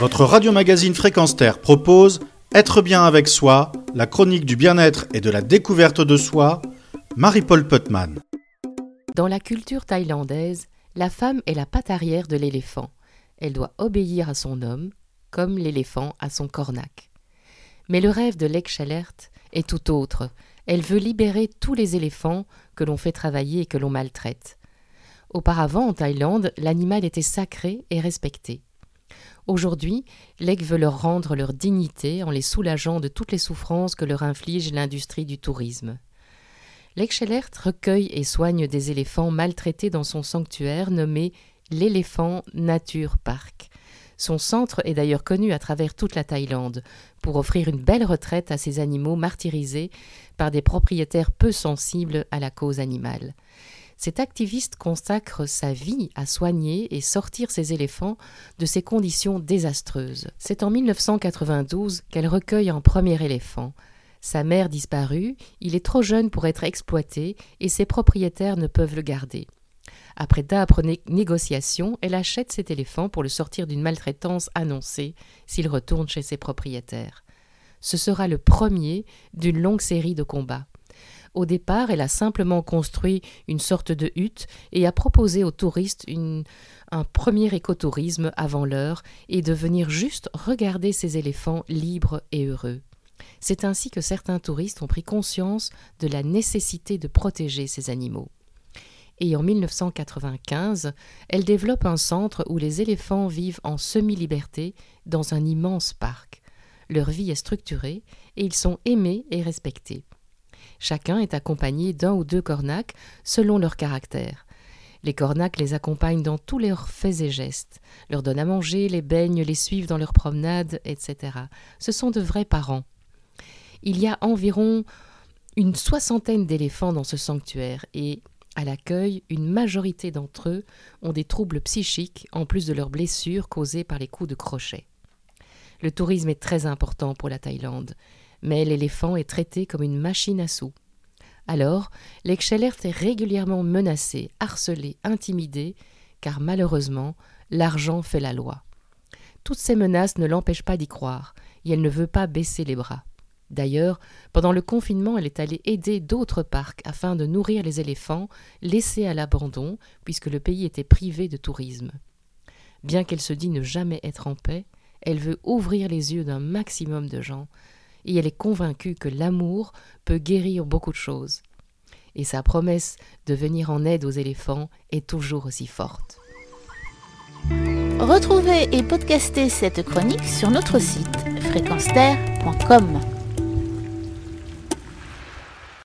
Votre radio-magazine Fréquence Terre propose Être bien avec soi, la chronique du bien-être et de la découverte de soi, Marie-Paul Putman. Dans la culture thaïlandaise, la femme est la patte arrière de l'éléphant. Elle doit obéir à son homme, comme l'éléphant à son cornac. Mais le rêve de Lek Chalert est tout autre. Elle veut libérer tous les éléphants que l'on fait travailler et que l'on maltraite. Auparavant, en Thaïlande, l'animal était sacré et respecté. Aujourd'hui, Lek veut leur rendre leur dignité en les soulageant de toutes les souffrances que leur inflige l'industrie du tourisme. Lek Chalert recueille et soigne des éléphants maltraités dans son sanctuaire nommé l'Éléphant Nature Park. Son centre est d'ailleurs connu à travers toute la Thaïlande pour offrir une belle retraite à ces animaux martyrisés par des propriétaires peu sensibles à la cause animale. Cet activiste consacre sa vie à soigner et sortir ses éléphants de ces conditions désastreuses. C'est en 1992 qu'elle recueille un premier éléphant. Sa mère disparue, il est trop jeune pour être exploité et ses propriétaires ne peuvent le garder. Après d'âpres négociations, elle achète cet éléphant pour le sortir d'une maltraitance annoncée s'il retourne chez ses propriétaires. Ce sera le premier d'une longue série de combats. Au départ, elle a simplement construit une sorte de hutte et a proposé aux touristes un premier écotourisme avant l'heure et de venir juste regarder ces éléphants libres et heureux. C'est ainsi que certains touristes ont pris conscience de la nécessité de protéger ces animaux et en 1995, elle développe un centre où les éléphants vivent en semi-liberté dans un immense parc. Leur vie est structurée et ils sont aimés et respectés. Chacun est accompagné d'un ou deux cornacs selon leur caractère. Les cornacs les accompagnent dans tous leurs faits et gestes, leur donnent à manger, les baignent, les suivent dans leurs promenades, etc. Ce sont de vrais parents. Il y a environ une soixantaine d'éléphants dans ce sanctuaire et à l'accueil, une majorité d'entre eux ont des troubles psychiques en plus de leurs blessures causées par les coups de crochet. Le tourisme est très important pour la Thaïlande, mais l'éléphant est traité comme une machine à sous. Alors, l'Excellert est régulièrement menacé, harcelé, intimidé, car malheureusement, l'argent fait la loi. Toutes ces menaces ne l'empêchent pas d'y croire, et elle ne veut pas baisser les bras. D'ailleurs, pendant le confinement, elle est allée aider d'autres parcs afin de nourrir les éléphants laissés à l'abandon puisque le pays était privé de tourisme. Bien qu'elle se dit ne jamais être en paix, elle veut ouvrir les yeux d'un maximum de gens et elle est convaincue que l'amour peut guérir beaucoup de choses. Et sa promesse de venir en aide aux éléphants est toujours aussi forte. Retrouvez et podcastez cette chronique sur notre site fréquenceterre.com.